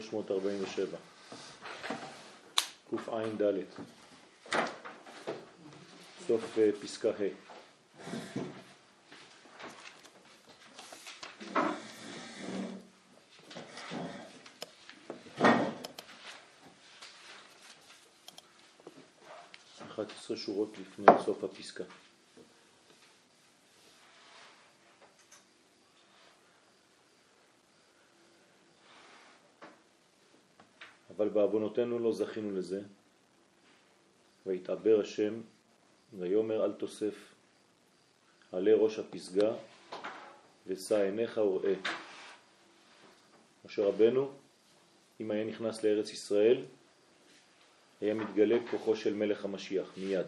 347, קע"ד, סוף אה, פסקה ה'. 11 שורות לפני סוף הפסקה. אבל בעוונותינו לא זכינו לזה, ויתעבר השם ויומר אל תוסף עלי ראש הפסגה ושא עיניך וראה. משה רבנו, אם היה נכנס לארץ ישראל, היה מתגלה כוחו של מלך המשיח מיד.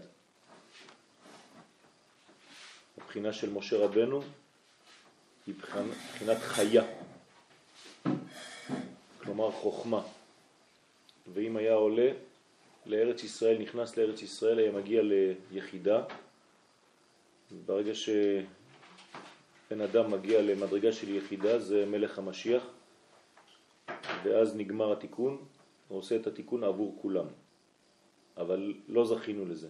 הבחינה של משה רבנו היא בחינת חיה, כלומר חוכמה. ואם היה עולה לארץ ישראל, נכנס לארץ ישראל, היה מגיע ליחידה. ברגע שבן אדם מגיע למדרגה של יחידה, זה מלך המשיח, ואז נגמר התיקון, הוא עושה את התיקון עבור כולם. אבל לא זכינו לזה.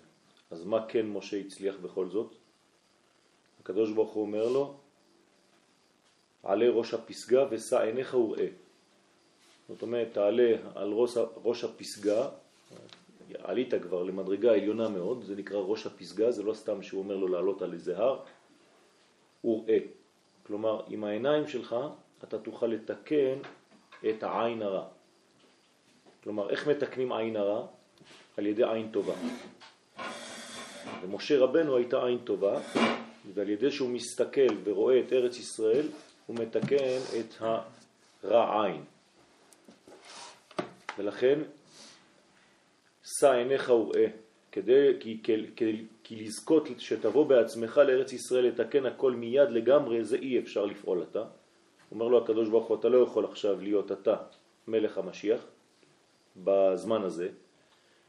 אז מה כן משה הצליח בכל זאת? הקדוש ברוך הוא אומר לו, עלה ראש הפסגה ושא עיניך וראה. זאת אומרת, תעלה על ראש, ראש הפסגה, עלית כבר למדרגה עליונה מאוד, זה נקרא ראש הפסגה, זה לא סתם שהוא אומר לו לעלות על איזה הר, וראה. כלומר, עם העיניים שלך אתה תוכל לתקן את העין הרע. כלומר, איך מתקנים עין הרע? על ידי עין טובה. ומשה רבנו הייתה עין טובה, ועל ידי שהוא מסתכל ורואה את ארץ ישראל, הוא מתקן את הרע עין. ולכן, שא עיניך וראה, כדי, כי, כי, כי, לזכות שתבוא בעצמך לארץ ישראל לתקן הכל מיד לגמרי, זה אי אפשר לפעול אתה. אומר לו הקדוש ברוך הוא, אתה לא יכול עכשיו להיות אתה מלך המשיח בזמן הזה,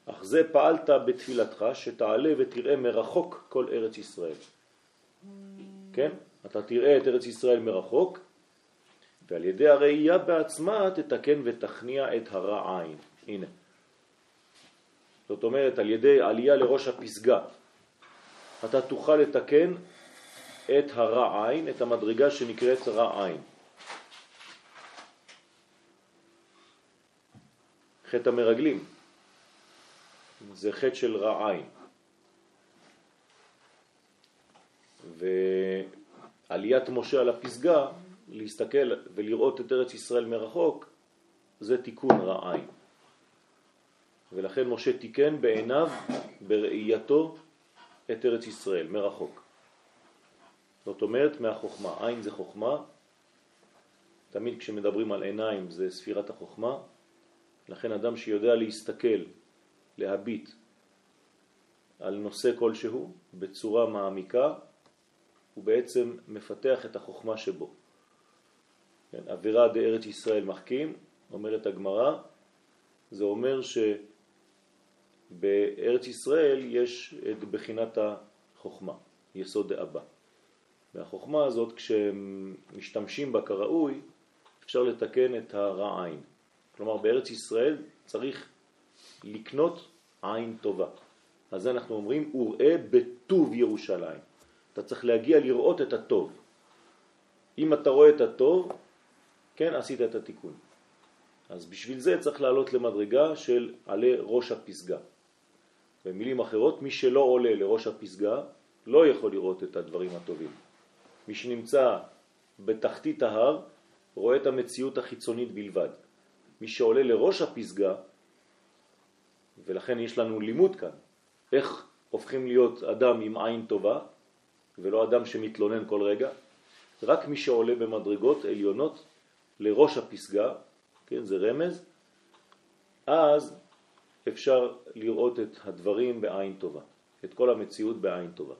אך זה פעלת בתפילתך שתעלה ותראה מרחוק כל ארץ ישראל. כן? אתה תראה את ארץ ישראל מרחוק, ועל ידי הראייה בעצמה תתקן ותכניע את הרע עין. הנה. זאת אומרת, על ידי עלייה לראש הפסגה, אתה תוכל לתקן את הרע עין, את המדרגה שנקראת רע עין. חטא המרגלים. זה חטא של רע עין. ועליית משה על הפסגה, להסתכל ולראות את ארץ ישראל מרחוק, זה תיקון רע עין. ולכן משה תיקן בעיניו, בראייתו, את ארץ ישראל מרחוק. זאת אומרת מהחוכמה. עין זה חוכמה, תמיד כשמדברים על עיניים זה ספירת החוכמה, לכן אדם שיודע להסתכל להביט על נושא כלשהו בצורה מעמיקה, הוא בעצם מפתח את החוכמה שבו. כן, אווירה דארץ ישראל מחכים, אומרת הגמרא, זה אומר שבארץ ישראל יש את בחינת החוכמה, יסוד דאבא. והחוכמה הזאת, כשמשתמשים בה כראוי, אפשר לתקן את הרע עין. כלומר, בארץ ישראל צריך לקנות עין טובה. אז זה אנחנו אומרים, וראה בטוב ירושלים. אתה צריך להגיע לראות את הטוב. אם אתה רואה את הטוב, כן, עשית את התיקון. אז בשביל זה צריך לעלות למדרגה של עלה ראש הפסגה. במילים אחרות, מי שלא עולה לראש הפסגה לא יכול לראות את הדברים הטובים. מי שנמצא בתחתית ההר רואה את המציאות החיצונית בלבד. מי שעולה לראש הפסגה ולכן יש לנו לימוד כאן, איך הופכים להיות אדם עם עין טובה, ולא אדם שמתלונן כל רגע, רק מי שעולה במדרגות עליונות לראש הפסגה, כן, זה רמז, אז אפשר לראות את הדברים בעין טובה, את כל המציאות בעין טובה,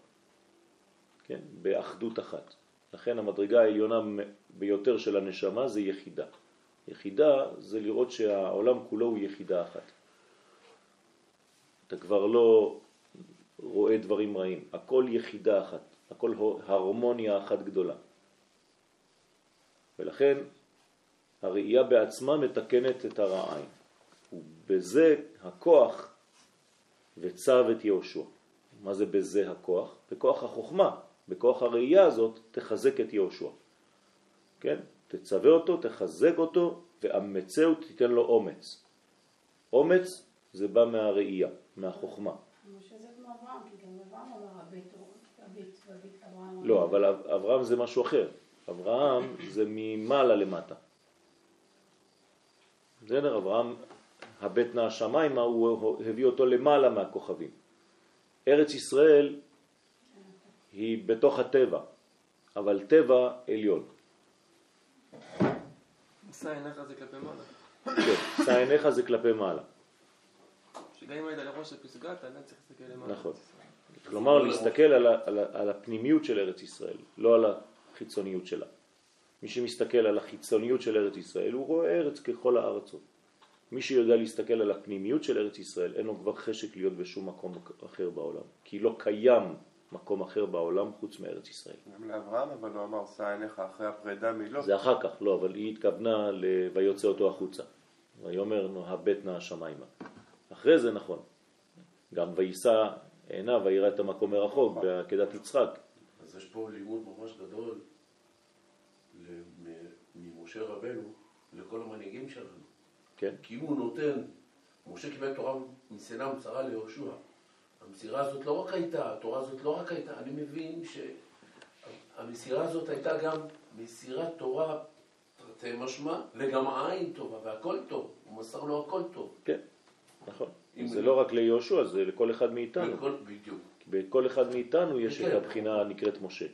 כן, באחדות אחת. לכן המדרגה העליונה ביותר של הנשמה זה יחידה. יחידה זה לראות שהעולם כולו הוא יחידה אחת. אתה כבר לא רואה דברים רעים, הכל יחידה אחת, הכל הרמוניה אחת גדולה. ולכן הראייה בעצמה מתקנת את הרע עין. ובזה הכוח וצב את יהושע. מה זה בזה הכוח? בכוח החוכמה, בכוח הראייה הזאת תחזק את יהושע. כן? תצווה אותו, תחזק אותו, ואמצהו תיתן לו אומץ. אומץ זה בא מהראייה, מהחוכמה. לא, אבל אברהם זה משהו אחר. אברהם זה ממעלה למטה. בסדר? אברהם, הבט נע השמיימה, הוא הביא אותו למעלה מהכוכבים. ארץ ישראל היא בתוך הטבע, אבל טבע עליון. שא עיניך זה כלפי מעלה. כן, שא עיניך זה כלפי מעלה. שגם אם היית לראש הפסגה, אתה עדיין צריך להסתכל למעלה. נכון. כלומר, להסתכל על, על, על הפנימיות של ארץ ישראל, לא על החיצוניות שלה. מי שמסתכל על החיצוניות של ארץ ישראל, הוא רואה ארץ ככל הארצות. מי שיודע להסתכל על הפנימיות של ארץ ישראל, אין לו כבר חשק להיות בשום מקום אחר בעולם. כי לא קיים מקום אחר בעולם חוץ מארץ ישראל. גם לאברהם, אבל הוא אמר, שא עיניך אחרי הפרידה מלא. זה אחר כך, לא, אבל היא התכוונה ל... ויוצא אותו החוצה. ויאמר הבט נא השמיימה. אחרי זה נכון. גם ויישא עיניו ויראה את המקום מרחוק בעקדת יצחק. אז יש פה לימוד ממש גדול ממשה רבנו לכל המנהיגים שלנו. כן. כי אם הוא נותן, משה קיבל תורה מסיני ומצרה ליהושע. המסירה הזאת לא רק הייתה, התורה הזאת לא רק הייתה, אני מבין שהמסירה הזאת הייתה גם מסירת תורה תרתי משמע, וגם העין טובה והכל טוב, הוא מסר לו הכל טוב. כן, נכון. זה לא רק ליהושע, זה לכל אחד מאיתנו. בכל, בדיוק. בכל אחד מאיתנו יש כן. את הבחינה הנקראת משה.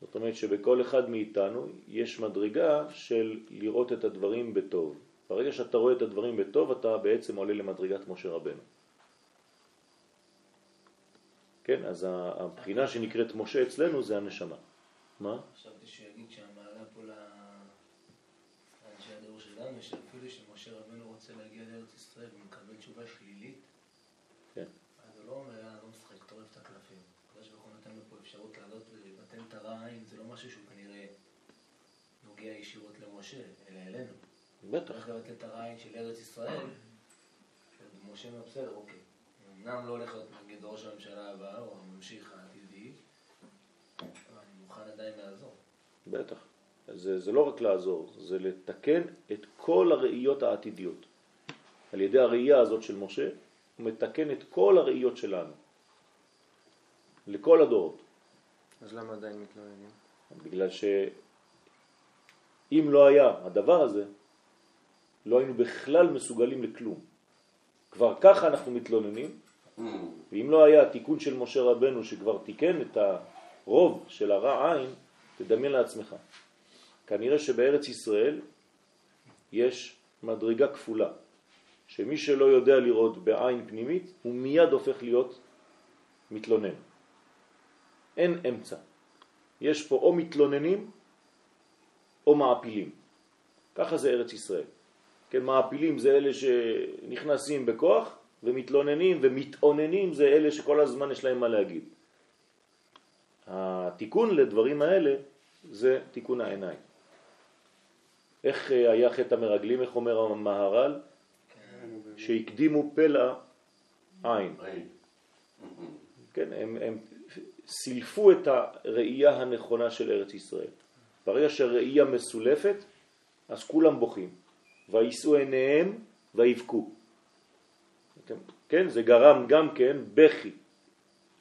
זאת אומרת שבכל אחד מאיתנו יש מדרגה של לראות את הדברים בטוב. ברגע שאתה רואה את הדברים בטוב, אתה בעצם עולה למדרגת משה רבנו. כן, אז הבחינה שנקראת משה אצלנו זה הנשמה. מה? חשבתי שהוא יגיד שהמעלה פה לאנשי הדור שלנו, שאפילו שמשה רבנו רוצה להגיע לארץ ישראל ומקבל תשובה שלילית, כן. אז הוא לא אומר, יאללה, לא משחק, טורף את הקלפים. הקדוש ברוך הוא נותן לו פה אפשרות לעלות ולבטל את הרע עין, זה לא משהו שהוא כנראה נוגע ישירות למשה, אלא אלינו. בטח. צריך לבטל את הרע עין של ארץ ישראל, משה אומר, בסדר, אוקיי. אמנם לא הולך להיות נגד ראש הממשלה הבא, או הממשיך העתידי, אבל אני מוכן עדיין לעזור. בטח. זה, זה לא רק לעזור, זה לתקן את כל הראיות העתידיות. על ידי הראייה הזאת של משה, הוא מתקן את כל הראיות שלנו. לכל הדורות. אז למה עדיין מתלוננים? בגלל שאם לא היה הדבר הזה, לא היינו בכלל מסוגלים לכלום. כבר ככה אנחנו מתלוננים, ואם לא היה התיקון של משה רבנו שכבר תיקן את הרוב של הרע עין, תדמיין לעצמך. כנראה שבארץ ישראל יש מדרגה כפולה, שמי שלא יודע לראות בעין פנימית, הוא מיד הופך להיות מתלונן. אין אמצע. יש פה או מתלוננים או מעפילים. ככה זה ארץ ישראל. כן, מעפילים זה אלה שנכנסים בכוח, ומתלוננים ומתאוננים זה אלה שכל הזמן יש להם מה להגיד. התיקון לדברים האלה זה תיקון העיניים. איך אה, היה חטא המרגלים, איך אומר המהר"ל? שהקדימו פלא. עין. כן, הם, הם סילפו את הראייה הנכונה של ארץ ישראל. ברגע שהראייה מסולפת, אז כולם בוכים. וישאו עיניהם ויבכו. כן, זה גרם גם כן בכי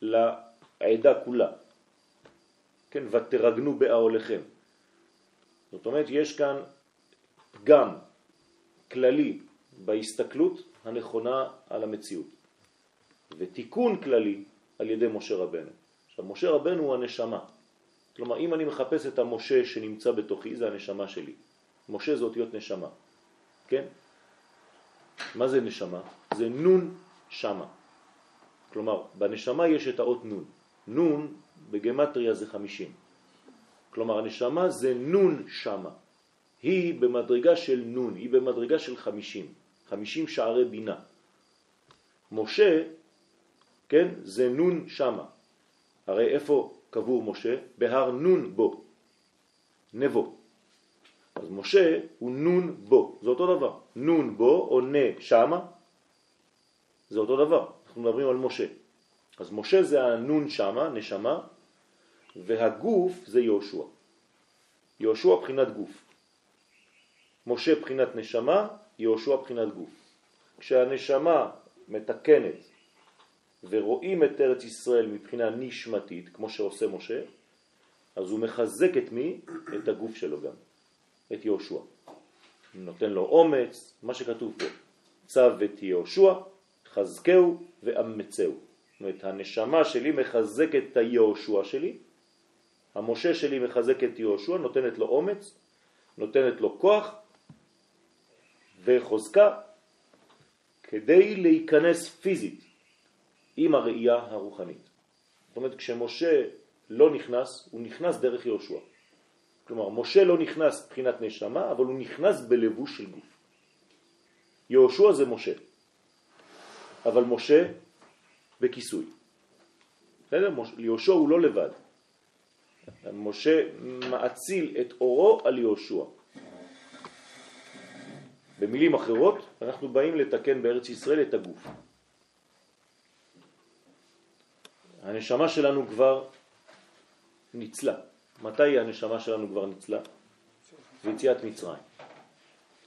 לעדה כולה. כן, ותרגנו באהליכם. זאת אומרת, יש כאן פגם כללי בהסתכלות הנכונה על המציאות, ותיקון כללי על ידי משה רבנו. עכשיו, משה רבנו הוא הנשמה. כלומר, אם אני מחפש את המשה שנמצא בתוכי, זה הנשמה שלי. משה זה אותיות נשמה. כן? מה זה נשמה? זה נון שמה. כלומר, בנשמה יש את האות נון. נון בגמטריה זה חמישים. כלומר, הנשמה זה נון שמה. היא במדרגה של נון, היא במדרגה של חמישים. חמישים שערי בינה. משה, כן, זה נון שמה. הרי איפה קבור משה? בהר נון בו, נבו. אז משה הוא נון בו, זה אותו דבר. נון בו או נה שמה, זה אותו דבר. אנחנו מדברים על משה. אז משה זה הנון שמה, נשמה, והגוף זה יהושע. יהושע בחינת גוף. משה בחינת נשמה, יהושע בחינת גוף. כשהנשמה מתקנת ורואים את ארץ ישראל מבחינה נשמתית, כמו שעושה משה, אז הוא מחזק את מי? את הגוף שלו גם, את יהושע. נותן לו אומץ, מה שכתוב פה, צו את יהושע, חזקהו ואמצהו. זאת אומרת, הנשמה שלי מחזקת את היהושע שלי, המשה שלי מחזק את יהושע, נותנת לו אומץ, נותנת לו כוח וחוזקה כדי להיכנס פיזית עם הראייה הרוחנית. זאת אומרת, כשמשה לא נכנס, הוא נכנס דרך יהושע. כלומר, משה לא נכנס מבחינת נשמה, אבל הוא נכנס בלבוש של גוף. יהושע זה משה, אבל משה בכיסוי. בסדר? יהושע הוא לא לבד. משה מאציל את אורו על יהושע. במילים אחרות, אנחנו באים לתקן בארץ ישראל את הגוף. הנשמה שלנו כבר ניצלה. מתי הנשמה שלנו כבר ניצלה? ביציאת מצרים.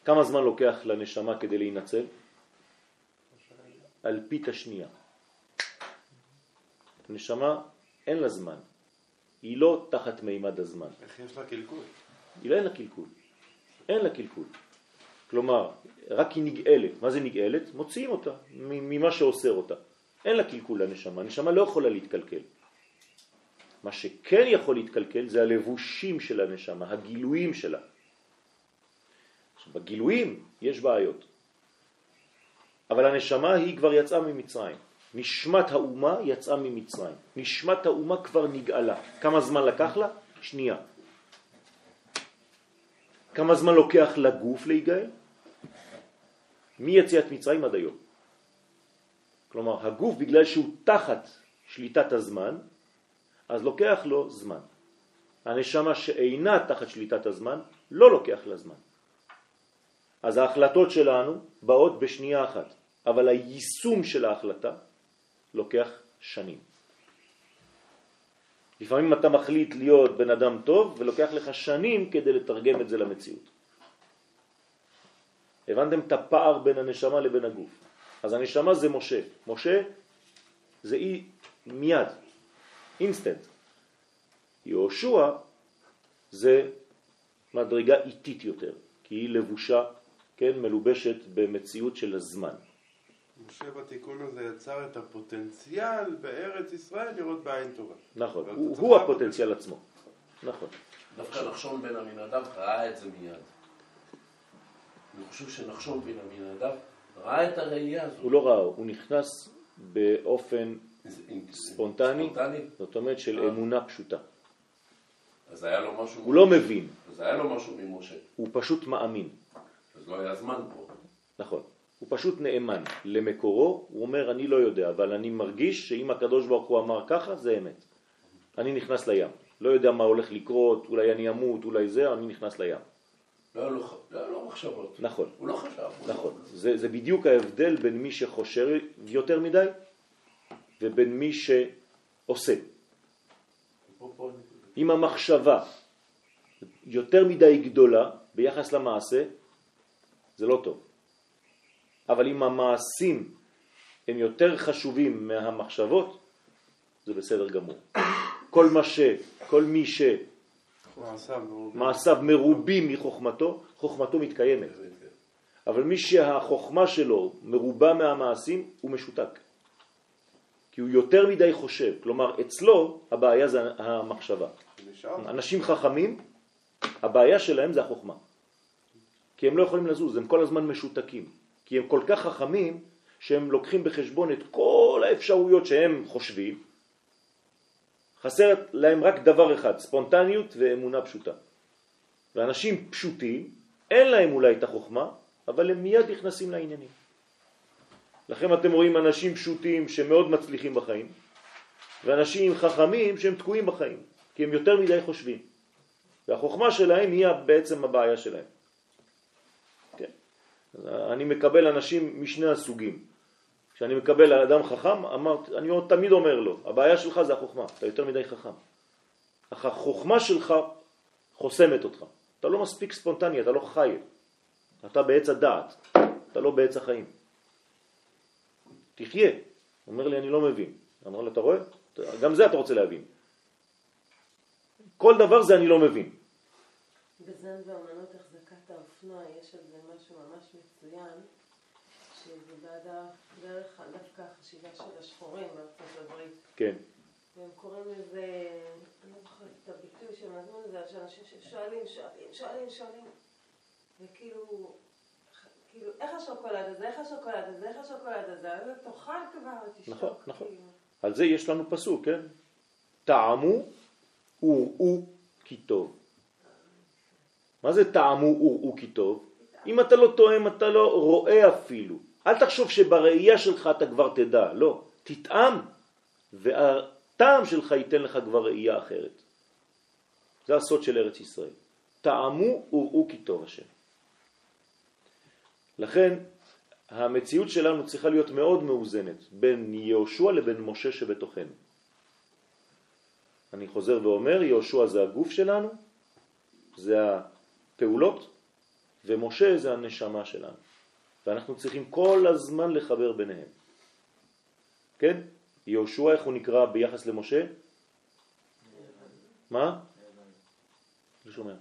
כמה זמן לוקח לנשמה כדי להינצל? אלפית השנייה. הנשמה אין לה זמן, היא לא תחת מימד הזמן. איך יש לה קלקול? היא לא אין לה קלקול. אין לה קלקול. כלומר, רק היא נגאלת. מה זה נגאלת? מוציאים אותה ממה שאוסר אותה. אין לה קלקול לנשמה, הנשמה לא יכולה להתקלקל. מה שכן יכול להתקלקל זה הלבושים של הנשמה, הגילויים שלה. בגילויים יש בעיות, אבל הנשמה היא כבר יצאה ממצרים. נשמת האומה יצאה ממצרים. נשמת האומה כבר נגאלה. כמה זמן לקח לה? שנייה. כמה זמן לוקח לגוף להיגאל? מיציאת מצרים עד היום. כלומר, הגוף, בגלל שהוא תחת שליטת הזמן, אז לוקח לו זמן. הנשמה שאינה תחת שליטת הזמן, לא לוקח לה זמן. אז ההחלטות שלנו באות בשנייה אחת, אבל היישום של ההחלטה לוקח שנים. לפעמים אתה מחליט להיות בן אדם טוב ולוקח לך שנים כדי לתרגם את זה למציאות. הבנתם את הפער בין הנשמה לבין הגוף. אז הנשמה זה משה. משה זה אי מיד, אינסטנט. יהושע זה מדרגה איטית יותר, כי היא לבושה, כן, מלובשת במציאות של הזמן. משה בתיקון הזה יצר את הפוטנציאל בארץ ישראל לראות בעין טובה. נכון, הוא, הוא הפוטנציאל עצמו. נכון. דווקא נחשון בן עמינדב ראה את זה מיד. אני חושב שנחשון בן עמינדב ראה את הראייה הזאת. הוא לא ראה, הוא נכנס באופן ספונטני? זאת אומרת של אה. אמונה פשוטה. אז היה לו משהו... הוא לא מבין, אז היה לו משהו ממשה. הוא פשוט מאמין. אז לא היה זמן פה. נכון. הוא פשוט נאמן למקורו, הוא אומר אני לא יודע, אבל אני מרגיש שאם הקדוש ברוך הוא אמר ככה, זה אמת. אני נכנס לים. לא יודע מה הולך לקרות, אולי אני אמות, אולי זה, אני נכנס לים. לא היה לו ח- לא לו מחשבות. נכון, הוא לא חשב. לא- נכון. זה, זה בדיוק ההבדל בין מי שחושב יותר מדי ובין מי שעושה. אם המחשבה יותר מדי גדולה ביחס למעשה, זה לא טוב. אבל אם המעשים הם יותר חשובים מהמחשבות, זה בסדר גמור. כל מה ש, כל מי מעשיו מרובים. מחוכמתו, חוכמתו מתקיימת. אבל מי שהחוכמה שלו מרובה מהמעשים, הוא משותק. כי הוא יותר מדי חושב. כלומר, אצלו הבעיה זה המחשבה. אנשים חכמים, הבעיה שלהם זה החוכמה. כי הם לא יכולים לזוז, הם כל הזמן משותקים. כי הם כל כך חכמים שהם לוקחים בחשבון את כל האפשרויות שהם חושבים. חסר להם רק דבר אחד, ספונטניות ואמונה פשוטה. ואנשים פשוטים, אין להם אולי את החוכמה, אבל הם מיד נכנסים לעניינים. לכן אתם רואים אנשים פשוטים שמאוד מצליחים בחיים, ואנשים חכמים שהם תקועים בחיים, כי הם יותר מדי חושבים. והחוכמה שלהם היא בעצם הבעיה שלהם. כן. אני מקבל אנשים משני הסוגים. כשאני מקבל אדם חכם, אמרת, אני תמיד אומר לו, הבעיה שלך זה החוכמה, אתה יותר מדי חכם. החוכמה שלך חוסמת אותך. אתה לא מספיק ספונטני, אתה לא חי. אתה בעץ הדעת, אתה לא בעץ החיים. תחיה. אומר לי, אני לא מבין. אמר לו, אתה רואה? גם זה אתה רוצה להבין. כל דבר זה אני לא מבין. בזן ואמנות החזקת האופנוע יש על זה משהו ממש מצוין, דרך דווקא החשיבה של השחורים בארצות הברית. כן. והם קוראים לזה, אני לא זוכרת את הביטוי שהם נתנו לזה, שאנשים ששואלים, שואלים, שואלים, שואלים, וכאילו, כאילו, איך השוקולד הזה, איך השוקולד הזה, איך השוקולד הזה, אז תאכל כבר ותשתוק. נכון, נכון. כאילו. על זה יש לנו פסוק, כן? טעמו וראו כי טוב. מה זה טעמו וראו כי טוב? אם אתה לא טועם, אתה לא רואה אפילו. אל תחשוב שבראייה שלך אתה כבר תדע, לא. תטעם, והטעם שלך ייתן לך כבר ראייה אחרת. זה הסוד של ארץ ישראל. טעמו וראו כי טוב השם. לכן המציאות שלנו צריכה להיות מאוד מאוזנת בין יהושע לבין משה שבתוכנו. אני חוזר ואומר, יהושע זה הגוף שלנו, זה הפעולות, ומשה זה הנשמה שלנו. ואנחנו צריכים כל הזמן לחבר ביניהם. כן? יהושע, איך הוא נקרא ביחס למשה? מה? לא שומע.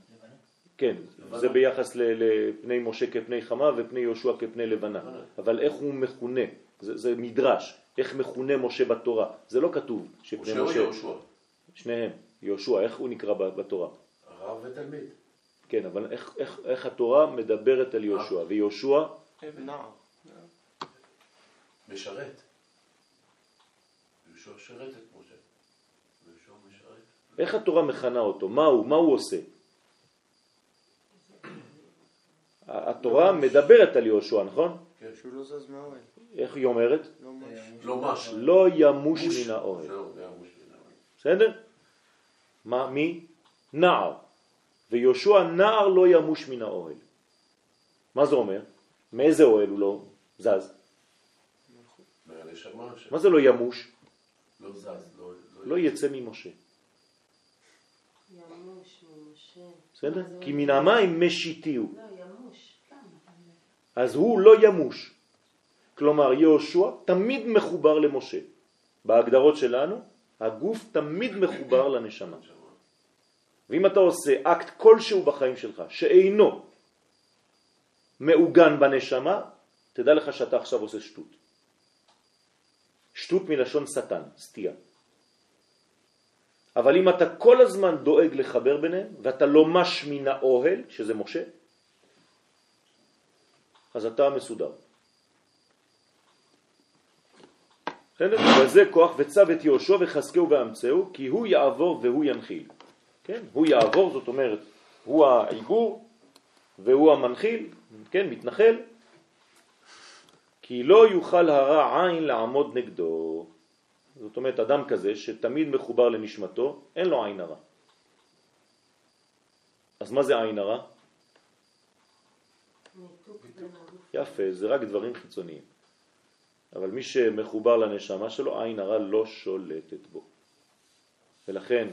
כן, זה ביחס לפני משה כפני חמה ופני יהושע כפני לבנה. אבל איך הוא מכונה? זה, זה מדרש. איך מכונה משה בתורה? זה לא כתוב שפני משה או משה. יהושע? שניהם. יהושע, איך הוא נקרא בתורה? רב ותלמיד. כן, אבל איך, איך, איך התורה מדברת על יהושע? ויהושע, נער. משרת. יהושע שרת את משה. יהושע משרת. איך התורה מכנה אותו? מה הוא? מה הוא עושה? התורה מדברת על יהושע, נכון? שהוא לא זז מהאוהל. איך היא אומרת? לא. לא. לא ימוש מן האוהל. בסדר? מה, מי? נער. ויהושע נער לא ימוש מן האוהל. מה זה אומר? מאיזה אוהל הוא לא זז? מה זה לא ימוש? שלא זז, לא... לא יצא ממשה. ימוש ממשה. בסדר? כי? מן המים משיתיהו. לא, ימוש. אז הוא לא ימוש. כלומר, יהושע תמיד מחובר למשה. בהגדרות שלנו, הגוף תמיד מחובר לנשמה. ואם אתה עושה אקט כלשהו בחיים שלך שאינו מעוגן בנשמה, תדע לך שאתה עכשיו עושה שטות. שטות מלשון שטן, סטייה. אבל אם אתה כל הזמן דואג לחבר ביניהם, ואתה לא מש מן האוהל, שזה משה, אז אתה מסודר. בסדר? וזה כוח וצו את יהושע וחזקהו ואמצהו, כי הוא יעבור והוא ינחיל. כן? הוא יעבור, זאת אומרת, הוא העיגור והוא המנחיל, כן? מתנחל, כי לא יוכל הרע עין לעמוד נגדו. זאת אומרת, אדם כזה שתמיד מחובר לנשמתו, אין לו עין הרע. אז מה זה עין הרע? יפה, זה רק דברים חיצוניים. אבל מי שמחובר לנשמה שלו, עין הרע לא שולטת בו. ולכן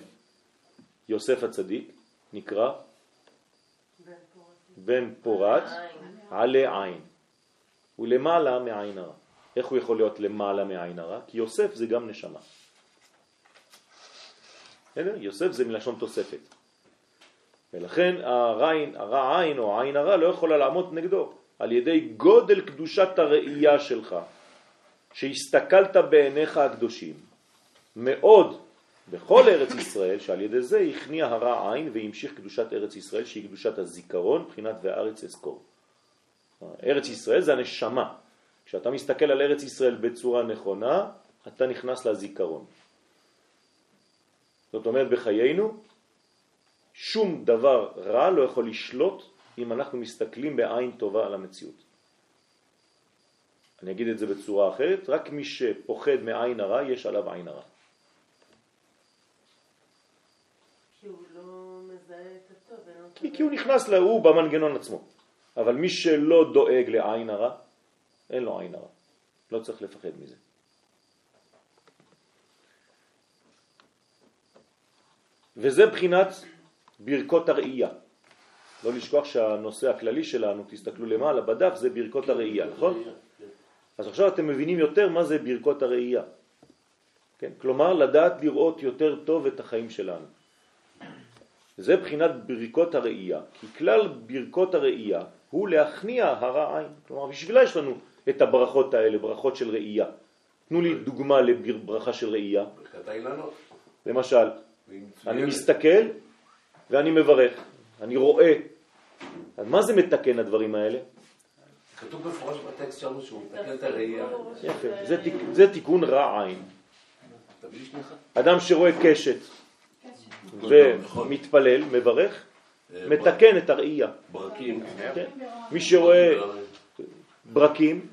יוסף הצדיק נקרא. בן עין. עלי עין. הוא למעלה מעין הרע. איך הוא יכול להיות למעלה מעין הרע? כי יוסף זה גם נשמה. יוסף זה מלשון תוספת. ולכן הרע, הרע עין או העין הרע לא יכולה לעמוד נגדו על ידי גודל קדושת הראייה שלך, שהסתכלת בעיניך הקדושים מאוד בכל ארץ ישראל, שעל ידי זה הכניע הרע עין והמשיך קדושת ארץ ישראל שהיא קדושת הזיכרון, בחינת והארץ אזכור. ארץ ישראל זה הנשמה. כשאתה מסתכל על ארץ ישראל בצורה נכונה, אתה נכנס לזיכרון. זאת אומרת, בחיינו, שום דבר רע לא יכול לשלוט אם אנחנו מסתכלים בעין טובה על המציאות. אני אגיד את זה בצורה אחרת, רק מי שפוחד מעין הרע, יש עליו עין הרע. כי הוא לא מזהה את כי, כי הוא נכנס להוא במנגנון עצמו. אבל מי שלא דואג לעין הרע, אין לו עין הרע. לא צריך לפחד מזה. וזה בחינת ברכות הראייה. לא לשכוח שהנושא הכללי שלנו, תסתכלו למעלה בדף, זה ברכות הראייה, נכון? אז עכשיו אתם מבינים יותר מה זה ברכות הראייה. כן? כלומר, לדעת לראות יותר טוב את החיים שלנו. זה בחינת ברכות הראייה, כי כלל ברכות הראייה הוא להכניע הרע עין. כלומר, בשבילה יש לנו את הברכות האלה, ברכות של ראייה. תנו לי דוגמה לברכה של ראייה. ברכת האילנות. למשל, אני. מסתכל ואני מברך, אני רואה. אז מה זה מתקן הדברים האלה? כתוב במפורש בטקסט שלנו שהוא מתקן את הראייה. יפה, זה, תיק, זה תיקון רע עין. אדם שרואה קשת ומתפלל, מברך, אה, מתקן את הראייה. ברקים. כן? מי שרואה ברקים,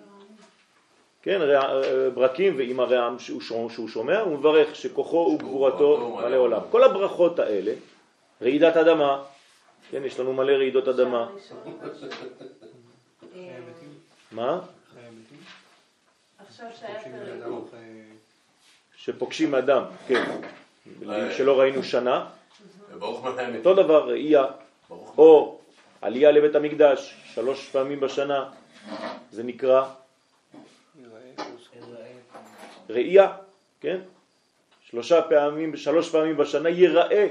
כן, רע- ברקים ועם הרעם שהוא שומע, הוא מברך שכוחו וגבורתו מלא עולם. כל הברכות האלה, רעידת אדמה, כן, יש לנו מלא רעידות אדמה. אה, מה? שפוגשים אדם, כן, שלא ראינו שנה. אותו דבר ראייה, או עלייה לבית המקדש, שלוש פעמים בשנה, זה נקרא ראייה, כן? שלושה פעמים, שלוש פעמים בשנה ייראה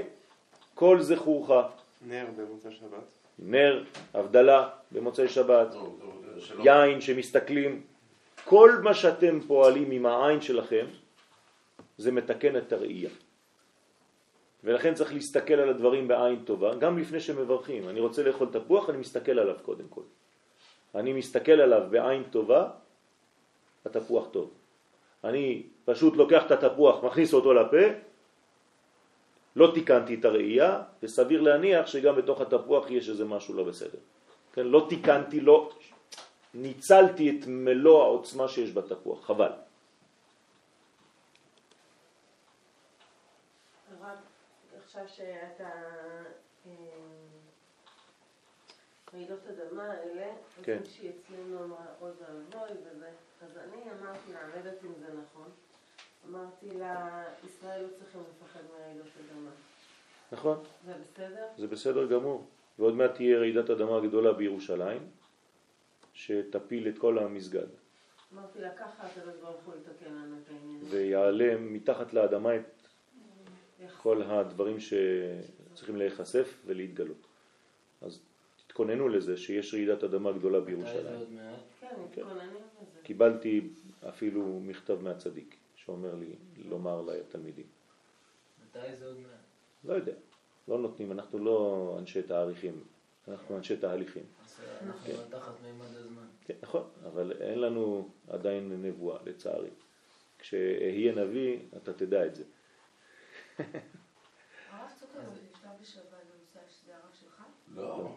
כל זכורך, נר במוצא שבת. נר, הבדלה במוצאי שבת, יין שמסתכלים, כל מה שאתם פועלים עם העין שלכם, זה מתקן את הראייה. ולכן צריך להסתכל על הדברים בעין טובה, גם לפני שמברכים. אני רוצה לאכול תפוח, אני מסתכל עליו קודם כל. אני מסתכל עליו בעין טובה, התפוח טוב. אני פשוט לוקח את התפוח, מכניס אותו לפה, לא תיקנתי את הראייה, וסביר להניח שגם בתוך התפוח יש איזה משהו לא בסדר. כן, לא תיקנתי, לא ניצלתי את מלוא העוצמה שיש בתפוח, חבל. רק עכשיו שאתה אה, רעידות אדמה האלה, אז כן. מישהי אצלנו אמרה אוי ואבוי וזה, אז אני אמרתי לה, אני לא יודעת אם זה נכון, אמרתי לה, ישראל לא צריכים לפחד מרעידות אדמה. נכון? זה בסדר? זה בסדר גמור. ועוד מעט תהיה רעידת אדמה גדולה בירושלים, שתפיל את כל המסגד, אמרתי לה, ככה הקדוש ברוך הוא יתקן לנו את העניין. ויעלה מתחת לאדמה את כל הדברים שצריכים להיחשף ולהתגלות. אז תתכוננו לזה שיש רעידת אדמה גדולה בירושלים. כן, מתכוננים לזה. קיבלתי אפילו מכתב מהצדיק שאומר לי לומר לתלמידים. מתי זה עוד מעט? לא יודע, לא נותנים, אנחנו לא אנשי תאריכים, אנחנו אנשי תהליכים. אז אנחנו לא תחת מימד הזמן. כן, נכון, אבל אין לנו עדיין נבואה, לצערי. כשאהיה נביא, אתה תדע את זה. הרב צוקרמן שנפטר בשבת במוצאי שזה הרב שלך? לא.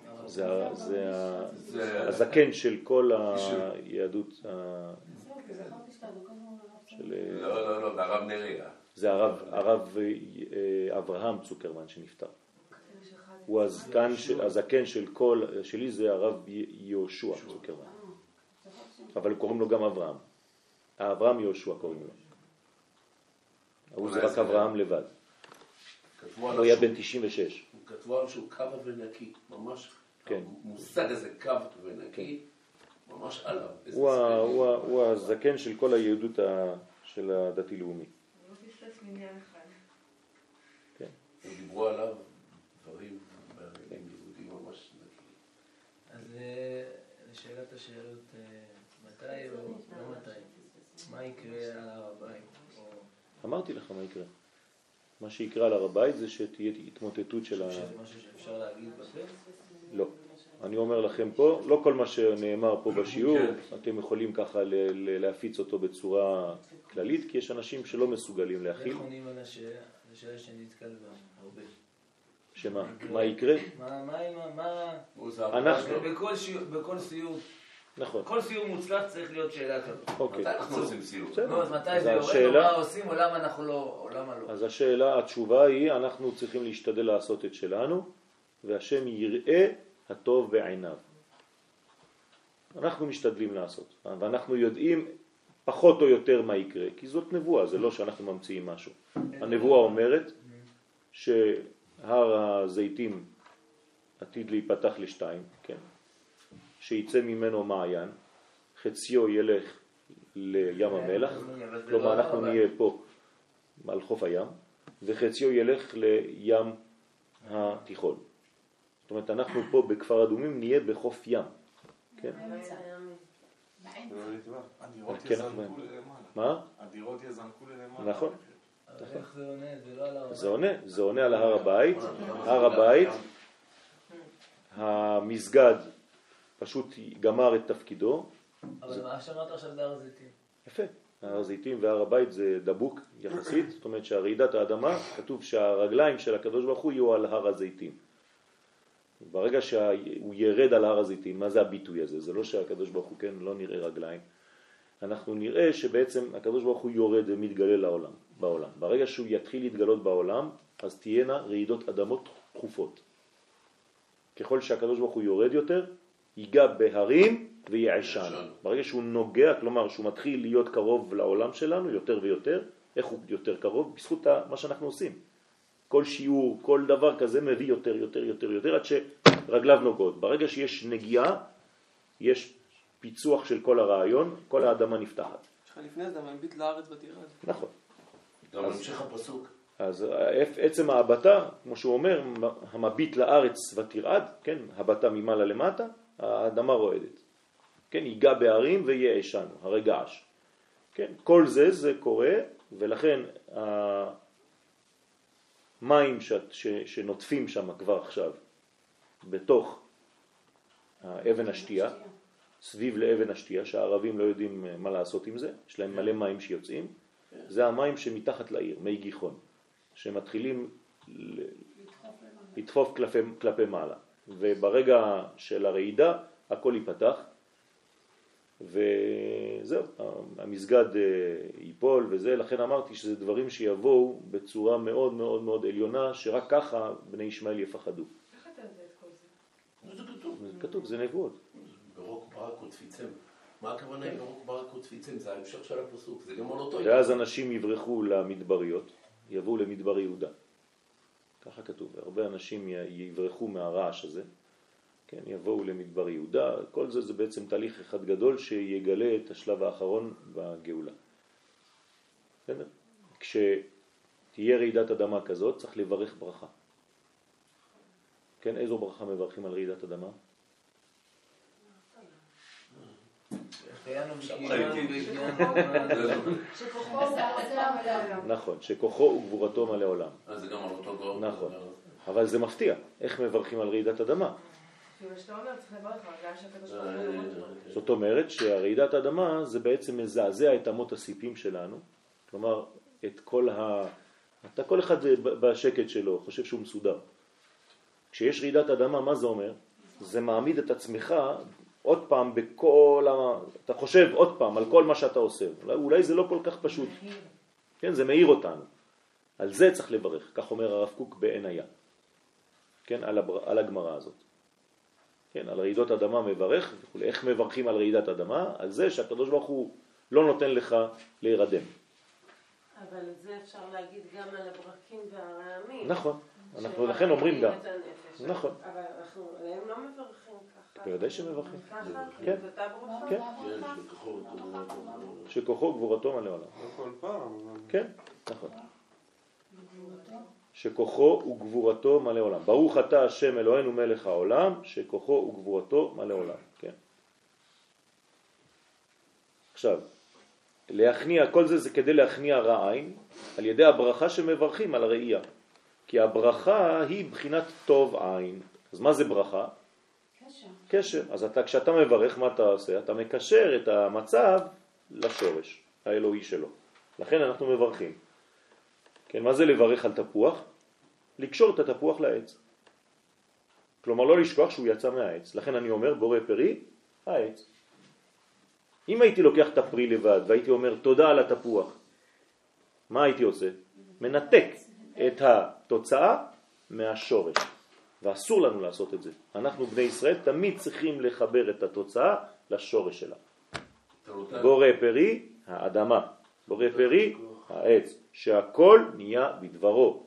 זה, הזקן של כל היהדות. של, לא, לא, לא, זה הרב נריה. זה הרב, הרב אה, אברהם צוקרמן שנפטר. הוא הזקן, של- הזקן של כל, שלי זה הרב יהושע צוקרמן, אבל קוראים לו גם אברהם. אברהם יהושע קוראים לו. הוא זה רק אברהם לבד. כתבו הוא היה בן 96. כתבו עליו שהוא קו ונקי, ממש. כן. המושג הזה קו ונקי, ממש עליו. הוא ה-. הוא ה- הוא הזקן של כל היהדות ה- של הדתי-לאומי. לא פספס מניין אחד. כן. הם דיברו עליו דברים בעניינים יהודים ממש נקי. אז אה, לשאלת השאלות, אה, מתי או לא מתי? מה יקרה על הר הבית? אמרתי לך מה יקרה. מה שיקרה על הר הבית זה שתהיה התמוטטות של ה... שזה משהו שאפשר להגיד בפה? לא. אני אומר לכם פה, לא כל מה שנאמר פה בשיעור, כן. אתם יכולים ככה להפיץ אותו בצורה כללית, כי יש אנשים שלא מסוגלים להכיל. איך עונים על השאלה שנתקל בה הרבה? שמה? מה יקרה? מה, מה, מה... בכל סיור, נכון. כל סיור מוצלח צריך להיות שאלה כזאת. אוקיי. מתי אנחנו עושים סיור? בסדר. נו, אז מתי זה יורד, או מה עושים, או למה אנחנו לא, או למה לא. אז השאלה, התשובה היא, אנחנו צריכים להשתדל לעשות את שלנו, והשם יראה הטוב בעיניו. אנחנו משתדלים לעשות, ואנחנו יודעים פחות או יותר מה יקרה, כי זאת נבואה, זה לא שאנחנו ממציאים משהו. הנבואה אומרת שהר הזיתים עתיד להיפתח לשתיים, כן? שיצא ממנו מעיין, חציו ילך לים המלח, כלומר אנחנו נהיה פה על חוף הים, וחציו ילך לים התיכון. זאת אומרת, אנחנו פה בכפר אדומים נהיה בחוף ים. כן. לא. הדירות כן, אנחנו- יזנקו ללמעלה. מה? הדירות יזנקו ללמעלה. נכון. אבל איך זה עונה? זה לא על הר זה עונה, זה עונה על הר הבית. הר הבית, המסגד פשוט גמר את תפקידו. אבל מה שאמרת עכשיו זה הר הזיתים. יפה. הר הזיתים והר הבית זה דבוק יחסית, זאת אומרת שהרעידת האדמה, כתוב שהרגליים של הקדוש ברוך הוא יהיו על הר הזיתים. ברגע שהוא ירד על הר הזיתים, מה זה הביטוי הזה? זה לא שהקדוש ברוך הוא, כן, לא נראה רגליים. אנחנו נראה שבעצם הקדוש ברוך הוא יורד ומתגלה לעולם, בעולם. ברגע שהוא יתחיל להתגלות בעולם, אז תהיינה רעידות אדמות תכופות. ככל שהקדוש ברוך הוא יורד יותר, ייגע בהרים ויעשן. יעשן. ברגע שהוא נוגע, כלומר שהוא מתחיל להיות קרוב לעולם שלנו יותר ויותר, איך הוא יותר קרוב? בזכות מה שאנחנו עושים. כל שיעור, כל דבר כזה מביא יותר, יותר, יותר, יותר, עד שרגליו נוגעות. ברגע שיש נגיעה, יש פיצוח של כל הרעיון, כל האדמה נפתחת. יש לך לפני זה, מביט לארץ ותירד. נכון. גם המשך הפסוק. אז עצם ההבטה, כמו שהוא אומר, המביט לארץ ותרעד, כן, הבטה ממעלה למטה, האדמה רועדת. כן, ייגע בהרים ויהיה אשנו, הרי געש. כן, כל זה זה קורה, ולכן המים ש, ש, שנוטפים שם כבר עכשיו, בתוך האבן השתייה, סביב לאבן השתייה, שהערבים לא יודעים מה לעשות עם זה, יש להם מלא מים שיוצאים, זה המים שמתחת לעיר, מי גיחון, שמתחילים לדחוף כלפי, כלפי מעלה, וברגע של הרעידה הכל ייפתח, וזהו, המסגד אה, ייפול וזה, לכן אמרתי שזה דברים שיבואו בצורה מאוד מאוד מאוד עליונה, שרק ככה בני ישמעאל יפחדו. איך אתה יודע את כל זה? זה כתוב. זה כתוב, זה נבואות. ברוק ברק ותפיצם. מה הכוונה עם ברוק ברק ותפיצם? זה ההמשך של הפסוק, זה גם על אותו ואז אנשים יברחו למדבריות, יבואו למדבר יהודה. ככה כתוב, הרבה אנשים יברחו מהרעש הזה, כן, יבואו למדבר יהודה, כל זה זה בעצם תהליך אחד גדול שיגלה את השלב האחרון בגאולה. בסדר? כשתהיה רעידת אדמה כזאת צריך לברך ברכה. כן, איזו ברכה מברכים על רעידת אדמה? שהחיינו ראיתי. וקיימנו שכוחו הוא עושה לעולם. נכון, שכוחו וגבורתו מלא עולם. אז זה גם על אותו גאון. נכון. אבל זה מפתיע, איך מברכים על רעידת אדמה? כאילו, אה, אומר. זאת אומרת שהרעידת האדמה זה בעצם מזעזע את אמות הסיפים שלנו, כלומר את כל ה... אתה כל אחד ב- בשקט שלו חושב שהוא מסודר. כשיש רעידת אדמה, מה זה אומר? זה מעמיד את עצמך עוד פעם בכל ה... אתה חושב עוד פעם על כל מה שאתה עושה. אולי, אולי זה לא כל כך פשוט. כן, זה מאיר אותנו. על זה צריך לברך, כך אומר הרב קוק בעין היה. כן, על, הבר... על הגמרא הזאת. כן, על רעידות אדמה מברך. איך מברכים על רעידת אדמה? על זה שהקדוש ברוך הוא לא נותן לך להירדם. אבל את זה אפשר להגיד גם על הברקים והרעמים. נכון, אנחנו לכן אומרים גם. הנפש. נכון. אבל אנחנו עליהם לא מברכים. בוודאי שמברכים. כן. כן. כן, שכחו אותו. שכוחו וגבורתו מלא עולם. לא כל פעם, אבל... כן, נכון. שכוחו וגבורתו מלא עולם. ברוך אתה השם אלוהינו מלך העולם, שכוחו וגבורתו מלא עולם. כן. עכשיו, להכניע, כל זה זה כדי להכניע רע עין על ידי הברכה שמברכים על הראייה. כי הברכה היא בחינת טוב עין. אז מה זה ברכה? קשר. אז אתה, כשאתה מברך, מה אתה עושה? אתה מקשר את המצב לשורש האלוהי שלו. לכן אנחנו מברכים. כן, מה זה לברך על תפוח? לקשור את התפוח לעץ. כלומר, לא לשכוח שהוא יצא מהעץ. לכן אני אומר, בורא פרי, העץ. אם הייתי לוקח את הפרי לבד והייתי אומר תודה על התפוח, מה הייתי עושה? מנתק את התוצאה מהשורש. ואסור לנו לעשות את זה. אנחנו בני ישראל תמיד צריכים לחבר את התוצאה לשורש שלה. בורא פרי, האדמה, בורא פרי, העץ, שהכל נהיה בדברו,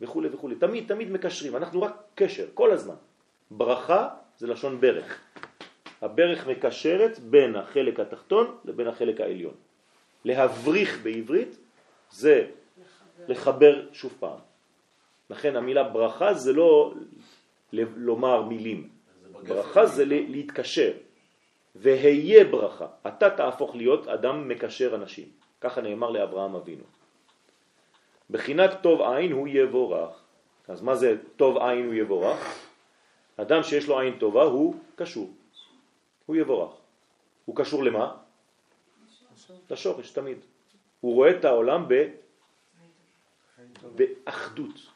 וכו' וכו'. תמיד, תמיד מקשרים, אנחנו רק קשר, כל הזמן. ברכה זה לשון ברך. הברך מקשרת בין החלק התחתון לבין החלק העליון. להבריך בעברית זה לחבר שוב פעם. לכן המילה ברכה זה לא לומר מילים, זה. ברכה זה להתקשר. והיה ברכה, אתה תהפוך להיות אדם מקשר אנשים. ככה נאמר לאברהם אבינו. בחינת טוב עין הוא יבורך. אז מה זה טוב עין הוא יבורך? אדם שיש לו עין טובה הוא קשור, הוא יבורך. הוא קשור למה? לשורש תמיד. הוא רואה את העולם ב... באחדות,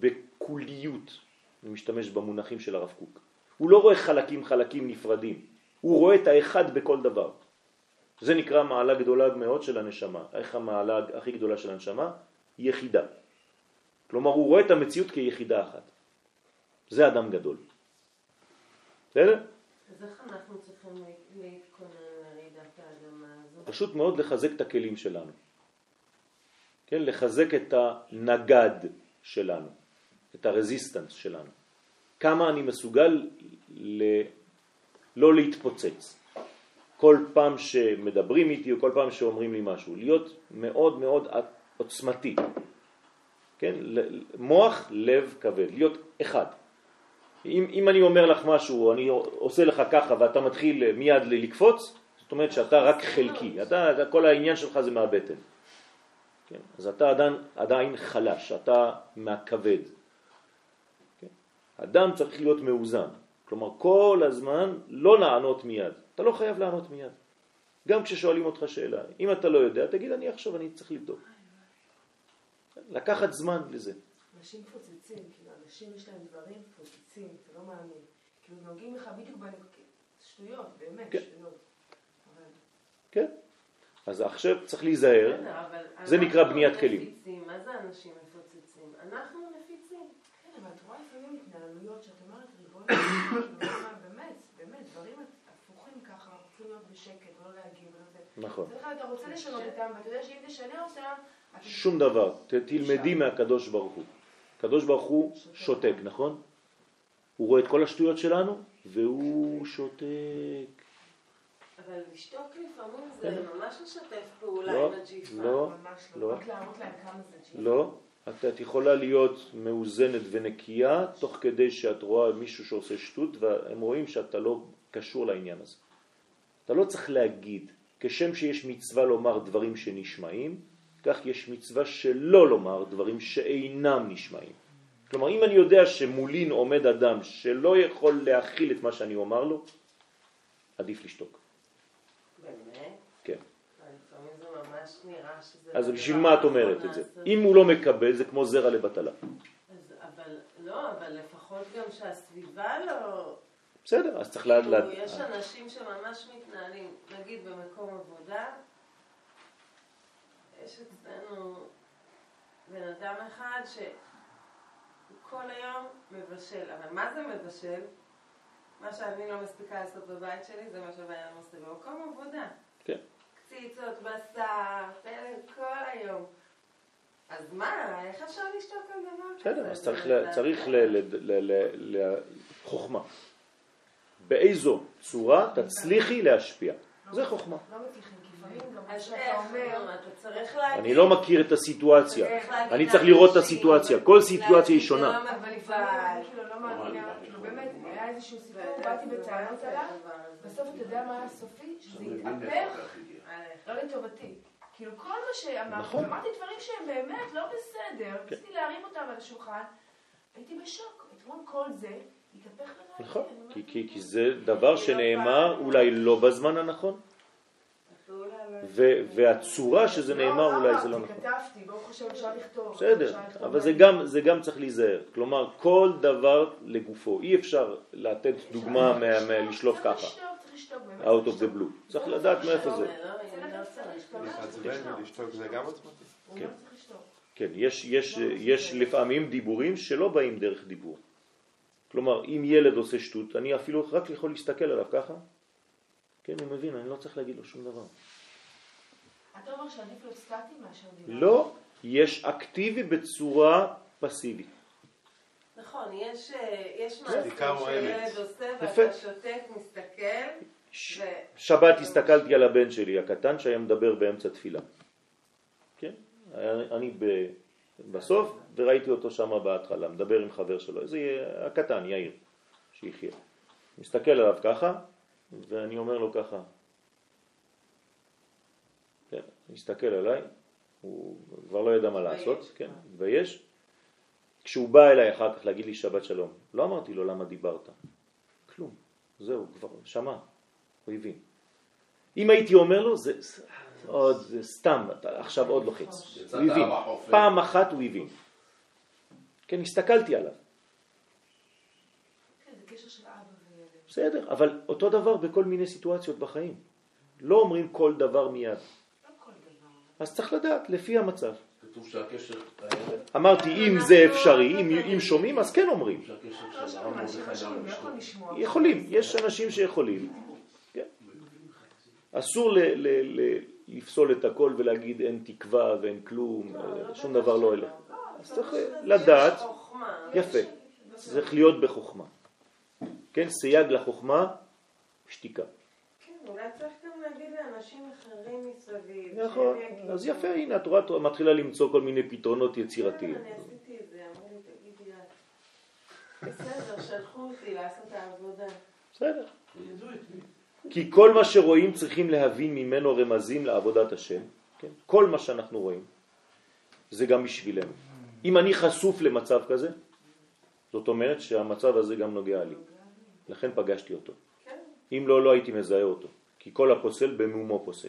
בקוליות, אני משתמש במונחים של הרב קוק. הוא לא רואה חלקים חלקים נפרדים, הוא רואה את האחד בכל דבר. זה נקרא מעלה גדולה מאוד של הנשמה. איך המעלה הכי גדולה של הנשמה? יחידה. כלומר, הוא רואה את המציאות כיחידה אחת. זה אדם גדול. בסדר? אז איך אנחנו צריכים לה- להתכונן לרעידת האדמה הזו? פשוט מאוד לחזק את הכלים שלנו. כן, לחזק את הנגד שלנו, את הרזיסטנס שלנו. כמה אני מסוגל ל... לא להתפוצץ. כל פעם שמדברים איתי או כל פעם שאומרים לי משהו, להיות מאוד מאוד עוצמתי. כן? מוח, לב, כבד, להיות אחד. אם, אם אני אומר לך משהו, אני עושה לך ככה ואתה מתחיל מיד לקפוץ, זאת אומרת שאתה רק חלקי, אתה, אתה, כל העניין שלך זה מהבטן. כן? אז אתה עדיין, עדיין חלש, אתה מהכבד. אדם צריך להיות מאוזן, כלומר כל הזמן לא לענות מיד, אתה לא חייב לענות מיד. גם כששואלים אותך שאלה, אם אתה לא יודע, תגיד אני עכשיו אני צריך לבדוק. לקחת זמן לזה. אנשים מפוצצים, כאילו, אנשים יש להם דברים מפוצצים, אתה לא מאמין. כאילו, נוגעים לך בדיוק בנקודות, שטויות, באמת, כן. שטויות. אבל כן? אז עכשיו צריך להיזהר. זה נקרא בניית כלים. מפיצים. מה זה אנשים מפוצצים? אנחנו מפיצים. כן, אבל את רואה לפעמים התנהלויות שאת אומרת, ריבונו, באמת, באמת, דברים הפוכים ככה, רוצים להיות בשקט, לא להגיב. נכון. אתה רוצה לשנות אותם, ואתה יודע שאם תשנה אותם. שום דבר. תלמדי מהקדוש ברוך הוא. הקדוש ברוך הוא שותק, נכון? הוא רואה את כל השטויות שלנו והוא שותק. אבל לשתוק לפעמים כן. זה ממש לשתף פעולה לא, עם הג'יפה. לא, לא. לא, רק להראות להם כמה זה ג'יפ. לא. את, את יכולה להיות מאוזנת ונקייה תוך כדי שאת רואה מישהו שעושה שטות והם רואים שאתה לא קשור לעניין הזה. אתה לא צריך להגיד, כשם שיש מצווה לומר דברים שנשמעים, כך יש מצווה שלא לומר דברים שאינם נשמעים. כלומר, אם אני יודע שמולין עומד אדם שלא יכול להכיל את מה שאני אומר לו, עדיף לשתוק. באמת? כן. אבל לפעמים זה ממש נראה שזה... אז הדבר בשביל מה את אומרת את זה? אם הוא לא מקבל, זה כמו זרע לבטלה. אבל, לא, אבל לפחות גם שהסביבה לא... בסדר, אז צריך לאט לאט. יש אנשים שממש מתנהלים, נגיד במקום עבודה, יש אצלנו בן אדם אחד שכל היום מבשל, אבל מה זה מבשל? מה שאני לא מספיקה לעשות בבית שלי זה מה שבן אדם עושה במקום עבודה. כן. קציצות, בשר, פלג, כל היום. אז מה, איך אפשר לשתוק על דבר כזה? בסדר, אז צריך, מזעזע. ל- צריך ל, ל, ל, ל, ל, חוכמה. באיזו צורה תצליחי להשפיע. זה חוכמה. לא להגיד... אני לא מכיר את הסיטואציה. אני צריך לראות את הסיטואציה. כל סיטואציה היא שונה. לא לא בסוף אתה יודע מה הסופי? שזה התהפך, לא לטובתי. כאילו כל מה שאמרתי, נכון. אמרתי דברים שהם באמת לא בסדר, ניסיתי להרים אותם על השולחן, הייתי בשוק. אתמול כל זה התהפך בדעתי. נכון, כי, כי, כי זה דבר שנאמר אולי לא בזמן הנכון, לא- ו, והצורה שזה לא, נאמר לא אולי זה לא נכון. כתבתי, ברוך השם אפשר לכתוב. בסדר, אבל זה. גם, זה גם צריך להיזהר. כלומר, כל דבר לגופו. אי אפשר לתת דוגמה צריך ככה, out of the blue. צריך לדעת מאיפה זה. לא, לא כן. לא. כן, יש, יש, יש לפעמים דיבורים שלא באים דרך דיבור. כלומר, אם ילד עושה שטות, אני אפילו רק יכול להסתכל עליו ככה, כן, הוא מבין, אני לא צריך להגיד לו שום דבר. אתה אומר שעדיף להיות סטטי מאשר דיבר. לא, יש אקטיבי בצורה פסיבית. נכון, יש, אה, יש מעשים. שילד עושה. ואתה שותק, מסתכל, ש-. שבת הסתכלתי על הבן שלי הקטן שהיה מדבר באמצע תפילה. כן? אני ב... בסוף, וראיתי אותו שם בהתחלה, מדבר עם חבר שלו, זה הקטן, יאיר, שיחיה. מסתכל עליו ככה, ואני אומר לו ככה, כן, מסתכל עליי, הוא כבר לא ידע מה לעשות. כן, מתבייש. כשהוא בא אליי אחר כך להגיד לי שבת שלום, לא אמרתי לו למה דיברת, כלום, זהו, כבר שמע, הוא הבין. אם הייתי אומר לו, זה, זה עוד זה סתם, עכשיו עוד לוחץ. הוא הבין. פעם אחת הוא הבין. כן, הסתכלתי עליו, כן. בסדר, אבל אותו דבר בכל מיני סיטואציות בחיים. לא אומרים כל דבר מיד. לא כל דבר. אז צריך לדעת, לפי המצב. כתוב שהקשר, אמרתי, אם זה אפשרי, אם, אם שומעים, אז כן אומרים. לא לא לא. יכולים, יש אנשים שיכולים. כן. אסור ל, ל, ל, לפסול את הכל ולהגיד אין תקווה ואין כלום, לא, שום בטח דבר לא. הולך. אז צריך לדעת, חוכמה. יפה, צריך להיות בחוכמה. כן, סייג לחוכמה, שתיקה. כן, אולי צריך גם להגיד לאנשים אחרים מסביב. נכון. אז יפה, הנה את רואה, את מתחילה למצוא כל מיני פתרונות כן, יצירתיים. אני עשיתי את זה, אמרו לי, תגידי את. בסדר, שלחו אותי לעשות את העבודה. בסדר. כי כל מה שרואים צריכים להבין ממנו רמזים לעבודת השם, כן? כל מה שאנחנו רואים זה גם בשבילנו. אם אני חשוף למצב כזה, זאת אומרת שהמצב הזה גם נוגע לי. לכן פגשתי אותו. אם לא, לא הייתי מזהה אותו. כי כל הפוסל במומו פוסל.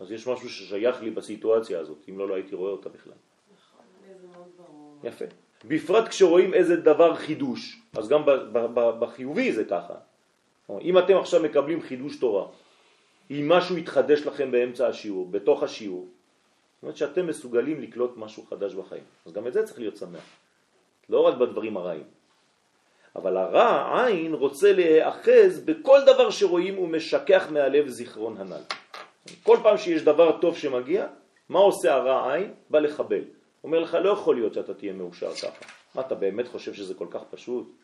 אז יש משהו ששייך לי בסיטואציה הזאת, אם לא, לא הייתי רואה אותה בכלל. יפה. בפרט כשרואים איזה דבר חידוש, אז גם בחיובי זה ככה. אם אתם עכשיו מקבלים חידוש תורה, אם משהו יתחדש לכם באמצע השיעור, בתוך השיעור, זאת אומרת שאתם מסוגלים לקלוט משהו חדש בחיים. אז גם את זה צריך להיות שמח. לא רק בדברים הרעים. אבל הרע, עין, רוצה להיאחז בכל דבר שרואים ומשכח מהלב זיכרון הנ"ל. כל פעם שיש דבר טוב שמגיע, מה עושה הרע עין? בא לחבל. אומר לך, לא יכול להיות שאתה תהיה מאושר ככה. מה, אתה באמת חושב שזה כל כך פשוט?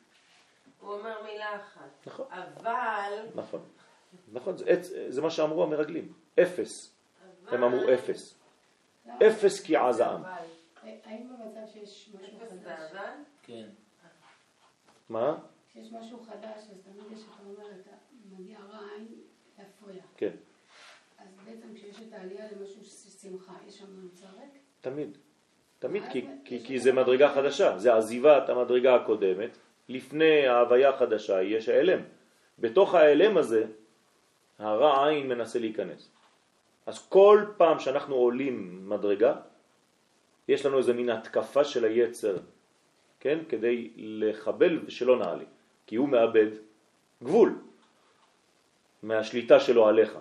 הוא אומר מילה אחת. נכון. אבל... נכון. נכון, זה, עץ- זה מה שאמרו המרגלים. אפס. אבל... הם אמרו אפס. אפס כי עזעם. אבל. האם במצב שיש משהו חדש? כן. מה? כשיש משהו חדש, אז תמיד יש, אתה אומר, אתה מגיע רע עין להפריע. כן. אז בעצם כשיש את העלייה למשהו של שמחה, יש שם נמצא ריק? תמיד. תמיד, כי, כי, כי זה מדרגה חדשה. זה עזיבת המדרגה הקודמת. לפני ההוויה החדשה יש האלם. בתוך האלם הזה, הרע עין מנסה להיכנס. אז כל פעם שאנחנו עולים מדרגה, יש לנו איזה מין התקפה של היצר, כן? כדי לחבל ושלא נעלה. כי הוא מאבד גבול מהשליטה שלו עליך.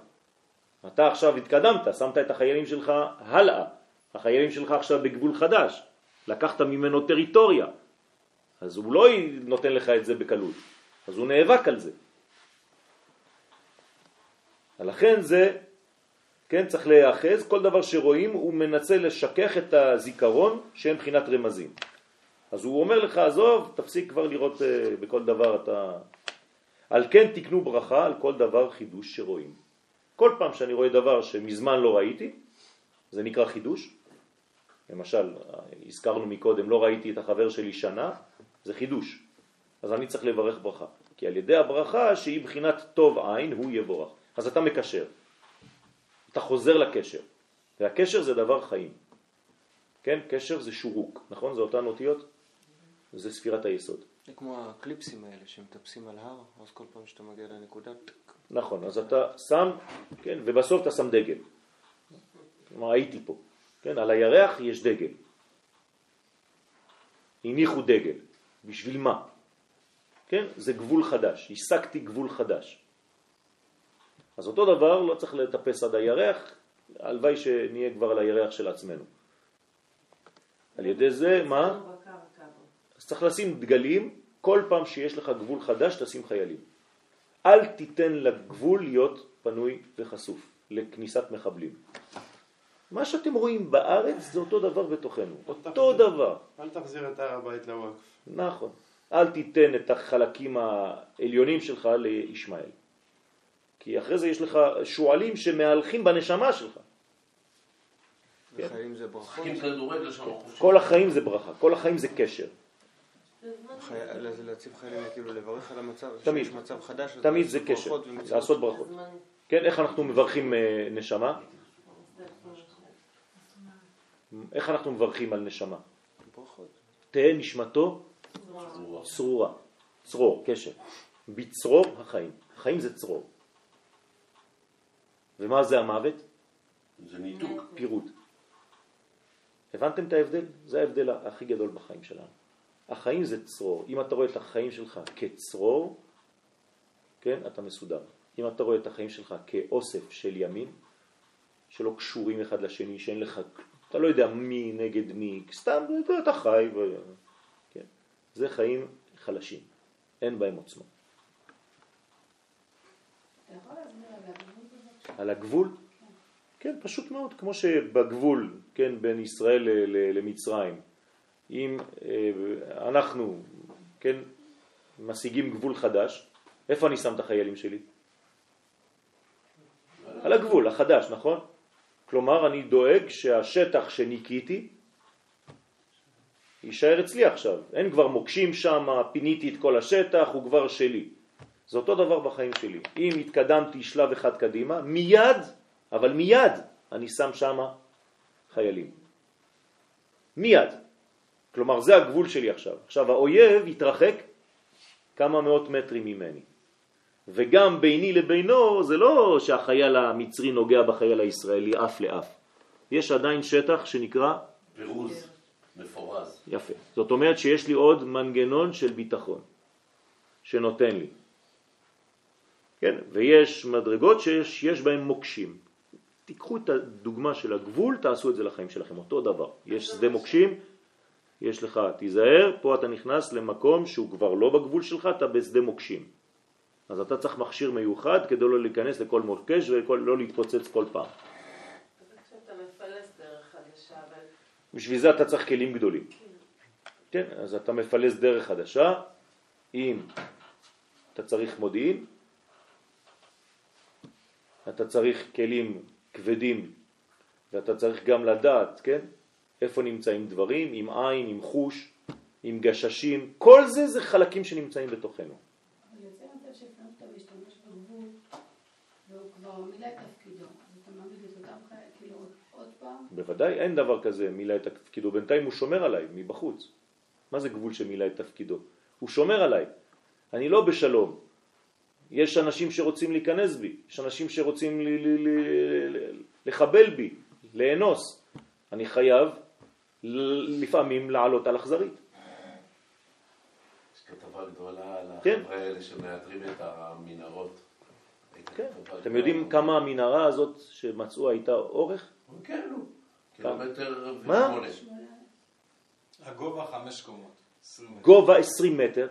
אתה עכשיו התקדמת, שמת את החיילים שלך הלאה. החיילים שלך עכשיו בגבול חדש. לקחת ממנו טריטוריה. אז הוא לא נותן לך את זה בקלות. אז הוא נאבק על זה. לכן זה, כן, צריך להיאחז, כל דבר שרואים הוא מנסה לשכך את הזיכרון שהם בחינת רמזים. אז הוא אומר לך, עזוב, תפסיק כבר לראות אה, בכל דבר אתה... על כן תקנו ברכה על כל דבר חידוש שרואים. כל פעם שאני רואה דבר שמזמן לא ראיתי, זה נקרא חידוש. למשל, הזכרנו מקודם, לא ראיתי את החבר שלי שנה, זה חידוש. אז אני צריך לברך ברכה. כי על ידי הברכה שהיא בחינת טוב עין, הוא יבורך. אז אתה מקשר. אתה חוזר לקשר. והקשר זה דבר חיים. כן? קשר זה שורוק, נכון? זה אותן אותיות? זה ספירת היסוד. זה כמו הקליפסים האלה שמטפסים על הר, אז כל פעם שאתה מגיע לנקודה. נכון, אז אתה שם, כן, ובסוף אתה שם דגל. כלומר, הייתי פה. כן, על הירח יש דגל. הניחו דגל. בשביל מה? כן, זה גבול חדש. השגתי גבול חדש. אז אותו דבר, לא צריך לטפס עד הירח, הלוואי שנהיה כבר על הירח של עצמנו. על ידי זה, מה? אז צריך לשים דגלים כל פעם שיש לך גבול חדש תשים חיילים. אל תיתן לגבול להיות פנוי וחשוף לכניסת מחבלים. מה שאתם רואים בארץ זה אותו דבר בתוכנו, אותו דבר. אל תחזיר את הר הבית לוואקף. נכון. אל תיתן את החלקים העליונים שלך לישמעאל. כי אחרי זה יש לך שועלים שמהלכים בנשמה שלך. כן? חיים זה שם. כל החיים זה ברכה, כל החיים זה קשר. להציב חיילים כאילו לברך על המצב, תמיד. שיש מצב חדש, תמיד זה קשר. לעשות ברכות. כן, איך אנחנו מברכים אה, נשמה? איך אנחנו מברכים על נשמה? ברכות. תהא נשמתו צרורה, צרור, קשר. בצרור החיים. החיים זה צרור. ומה זה המוות? זה ניתוק. פירוד. הבנתם את ההבדל? זה ההבדל הכי גדול בחיים שלנו. החיים זה צרור. אם אתה רואה את החיים שלך כצרור, כן, אתה מסודר. אם אתה רואה את החיים שלך כאוסף של ימים, שלא קשורים אחד לשני, שאין לך, אתה לא יודע מי נגד מי, סתם אתה חי, ו... זה חיים חלשים, אין בהם עוצמה. על הגבול? כן, פשוט מאוד, כמו שבגבול, כן, בין ישראל למצרים, אם אה, אנחנו, כן, משיגים גבול חדש, איפה אני שם את החיילים שלי? על הגבול החדש, נכון? כלומר, אני דואג שהשטח שניקיתי יישאר אצלי עכשיו. אין כבר מוקשים שם, פיניתי את כל השטח, הוא כבר שלי. זה אותו דבר בחיים שלי. אם התקדמתי שלב אחד קדימה, מיד, אבל מיד, אני שם שם חיילים. מיד. כלומר, זה הגבול שלי עכשיו. עכשיו, האויב יתרחק כמה מאות מטרים ממני. וגם ביני לבינו, זה לא שהחייל המצרי נוגע בחייל הישראלי אף לאף. יש עדיין שטח שנקרא פירוז. מפורז. יפה. זאת אומרת שיש לי עוד מנגנון של ביטחון שנותן לי. כן, ויש מדרגות שיש יש בהן מוקשים. תיקחו את הדוגמה של הגבול, תעשו את זה לחיים שלכם, אותו דבר. יש שדה מוקשים, יש לך, תיזהר, פה אתה נכנס למקום שהוא כבר לא בגבול שלך, אתה בשדה מוקשים. אז אתה צריך מכשיר מיוחד כדי לא להיכנס לכל מוקש ולא להתפוצץ כל פעם. כשאתה מפלס דרך חדשה, אבל בשביל זה אתה צריך כלים גדולים. כן, אז אתה מפלס דרך חדשה, אם אתה צריך מודיעין, אתה צריך כלים כבדים, ואתה צריך גם לדעת, כן, איפה נמצאים דברים, עם עין, עם חוש, עם גששים, כל זה זה חלקים שנמצאים בתוכנו. אבל יוצא מצב אתה משתמש בגבול, והוא כבר מילא את תפקידו, אז אתה מעמיד את אותם חיילים, כאילו עוד- עוד פעם, בוודאי אין דבר כזה מילא את תפקידו, בינתיים הוא שומר עליי מבחוץ. מה זה גבול שמילא את תפקידו? הוא שומר עליי, אני לא בשלום. יש אנשים שרוצים להיכנס בי, יש אנשים שרוצים לחבל בי, לאנוס. אני חייב לפעמים לעלות על אכזרית. יש כתבה גדולה על כן. החבר'ה האלה שמאתרים את המנהרות. כן. אתם. יודעים כמה המנהרה הזאת שמצאו הייתה אורך? כן, נו. קילומטר? ושמונה. הגובה חמש קומות. עשרים מטר. גובה 20 מטר,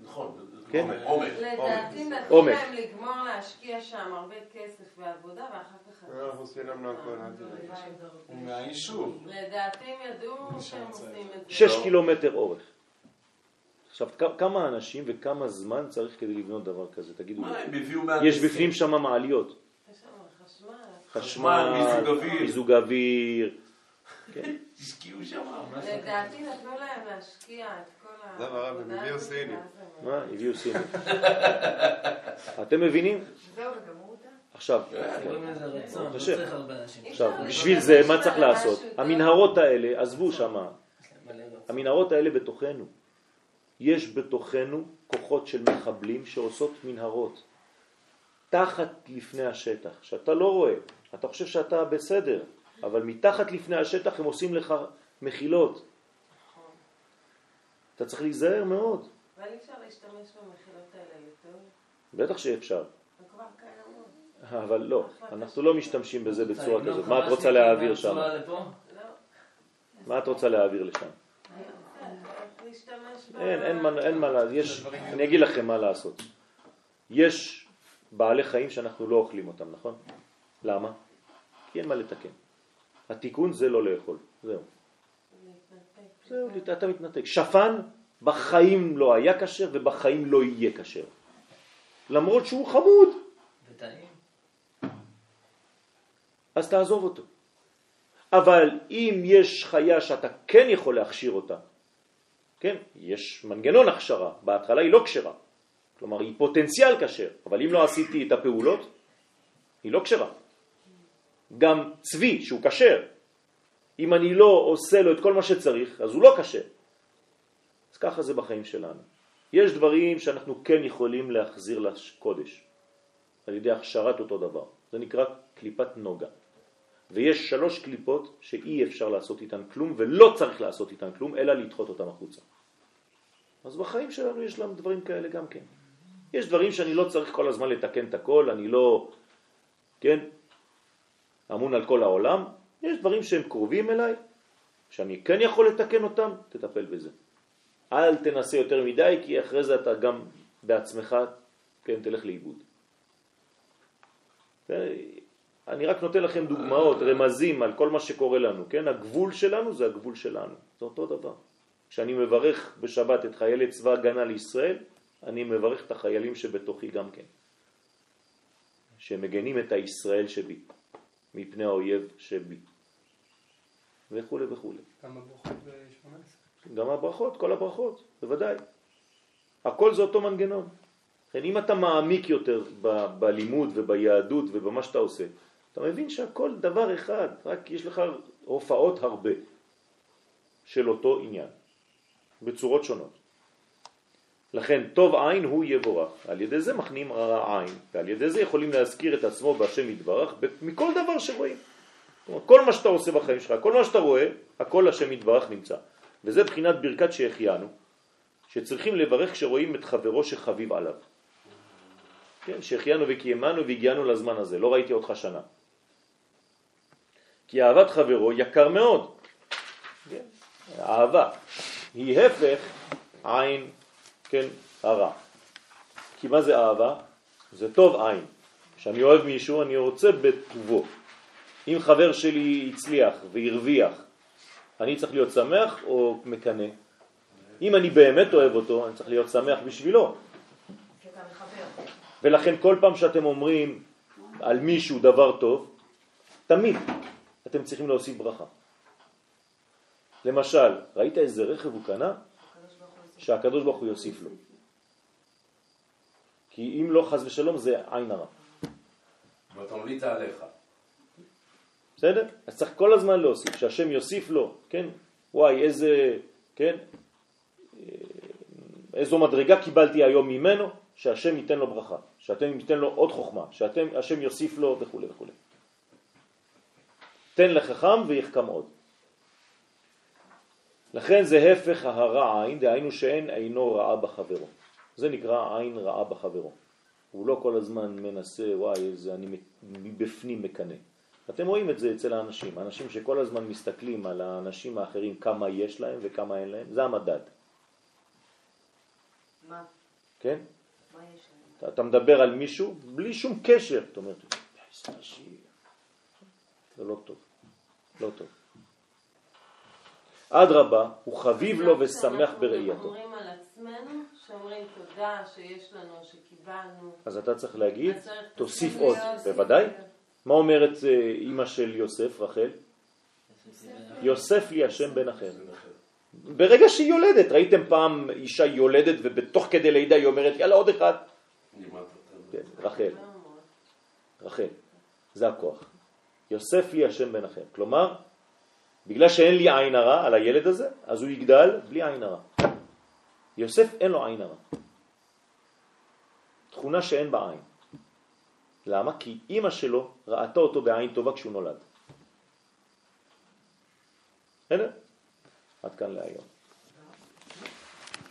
נכון. כן. עומק. לדעתי נתנו. להם לגמור להשקיע שם הרבה כסף ועבודה, ואחר כך... אנחנו סיימנו הכל. הוא מהיישוב. לדעתי הם ידעו שהם. עושים את זה. 6 קילומטר אורך. עכשיו, כמה אנשים וכמה זמן צריך כדי לבנות דבר כזה? תגידו לי. מה, הם הביאו יש. בפנים שם מעליות. חשמל. מיזוג אוויר. מיזוג אוויר. השקיעו שם. לדעתי נתנו להם להשקיע את כל זה הרב, הם העבודה הביאו סינים. הם- מה? הביאו סינים. אתם מבינים? זהו, וגמרו אותה? עכשיו, לזה רצון, לא אנשים. עכשיו, בשביל זה מה צריך לעשות? המנהרות האלה, עזבו שמה. המנהרות האלה בתוכנו. יש בתוכנו כוחות של מחבלים שעושות מנהרות. תחת לפני השטח, שאתה לא רואה, אתה חושב שאתה בסדר, אבל מתחת לפני השטח הם עושים לך מחילות. נכון. אתה צריך להיזהר מאוד. אבל אי אפשר להשתמש במחילות האלה יותר. בטח שאפשר. אבל לא, אנחנו לא משתמשים בזה בצורה אתה כזאת. מה את רוצה להעביר שם? לא. מה את רוצה להעביר לשם? אין, אין, מה- אין מה לעשות, יש, אני אגיד לכם מה לעשות. יש בעלי חיים שאנחנו לא אוכלים אותם, נכון? למה? כי אין מה לתקן. התיקון זה לא לאכול, זהו. זהו, אתה מתנתק. שפן בחיים לא היה כשר ובחיים לא יהיה כשר. למרות שהוא חמוד, וטעים. אז תעזוב אותו. אבל אם יש חיה שאתה כן יכול להכשיר אותה, כן, יש מנגנון הכשרה, בהתחלה היא לא כשרה, כלומר היא פוטנציאל כשר, אבל אם לא עשיתי את הפעולות, היא לא כשרה. גם צבי שהוא כשר, אם אני לא עושה לו את כל מה שצריך, אז הוא לא כשר. אז ככה זה בחיים שלנו. יש דברים שאנחנו כן יכולים להחזיר לקודש, על ידי הכשרת אותו דבר. זה נקרא קליפת נוגה. ויש שלוש קליפות שאי אפשר לעשות איתן כלום ולא צריך לעשות איתן כלום, אלא לדחות אותן החוצה. אז בחיים שלנו יש לנו דברים כאלה גם כן. יש דברים שאני לא צריך כל הזמן לתקן את הכל, אני לא, כן, אמון על כל העולם. יש דברים שהם קרובים אליי, שאני כן יכול לתקן אותם, תטפל בזה. אל תנסה יותר מדי, כי אחרי זה אתה גם בעצמך, כן, תלך לאיבוד. אני רק נותן לכם דוגמאות, רמזים על כל מה שקורה לנו, כן? הגבול שלנו זה הגבול שלנו, זה אותו דבר. כשאני מברך בשבת את חיילי צבא הגנה לישראל, אני מברך את החיילים שבתוכי גם כן, שמגנים את הישראל שבי, מפני האויב שבי, וכו' וכו'. כמה ברכות ב-18? גם הברכות, כל הברכות, בוודאי. הכל זה אותו מנגנון. כן, אם אתה מעמיק יותר ב- בלימוד וביהדות ובמה שאתה עושה, אתה מבין שהכל דבר אחד, רק יש לך הופעות הרבה של אותו עניין, בצורות שונות. לכן טוב עין הוא יבורך, על ידי זה מכנים רע עין, ועל ידי זה יכולים להזכיר את עצמו בהשם יתברך מכל דבר שרואים. כל מה שאתה עושה בחיים שלך, כל מה שאתה רואה, הכל השם יתברך נמצא. וזה בחינת ברכת שהחיינו, שצריכים לברך כשרואים את חברו שחביב עליו. כן, שהחיינו וקיימנו והגיענו לזמן הזה, לא ראיתי אותך שנה. כי אהבת חברו יקר מאוד. כן? אהבה היא הפך עין, כן, הרע. כי מה זה אהבה? זה טוב עין. כשאני אוהב מישהו אני רוצה בטובו. אם חבר שלי הצליח והרוויח, אני צריך להיות שמח או מקנה? אם אני באמת אוהב אותו, אני צריך להיות שמח בשבילו. ולכן כל פעם שאתם אומרים על מישהו דבר טוב, תמיד אתם צריכים להוסיף ברכה. למשל, ראית איזה רכב הוא קנה? שהקדוש ברוך הוא יוסיף לו. כי אם לא חז ושלום זה עין הרע. ואתה ממליץ עליך. בסדר? אז צריך כל הזמן להוסיף, שהשם יוסיף לו, כן? וואי, איזה, כן? אה, איזו מדרגה קיבלתי היום ממנו, שהשם ייתן לו ברכה, שאתם ייתן לו עוד חוכמה, שהשם יוסיף לו וכו' וכו'. תן לחכם ויחכם עוד. לכן זה הפך הרע עין, דהיינו שאין עינו רעה בחברו. זה נקרא עין רעה בחברו. הוא לא כל הזמן מנסה, וואי, איזה אני מבפנים מקנא. אתם רואים את זה אצל האנשים, האנשים שכל הזמן מסתכלים על האנשים האחרים כמה יש להם וכמה אין להם, זה המדד, מה? כן? מה יש להם? אתה, אתה מדבר על מישהו בלי שום קשר, אתה אומר. זה לא טוב, לא טוב. אדרבה, הוא חביב לו ושמח בראייתו. אנחנו אומרים על עצמנו, שאומרים תודה שיש לנו, שקיבלנו. אז אתה צריך להגיד, תוסיף עוד. בוודאי. מה אומרת אה, אימא של יוסף, רחל? יוסף לי השם בן אחר. ברגע שהיא יולדת, ראיתם פעם אישה יולדת ובתוך כדי לידה היא אומרת יאללה עוד אחד? כן, רחל, רחל, זה הכוח. יוסף לי השם בן אחר. כלומר, בגלל שאין לי עין הרע על הילד הזה, אז הוא יגדל בלי עין הרע. יוסף אין לו עין הרע. תכונה שאין בה עין. למה? כי אימא שלו ראתה אותו בעין טובה כשהוא נולד. בסדר? עד כאן להיום.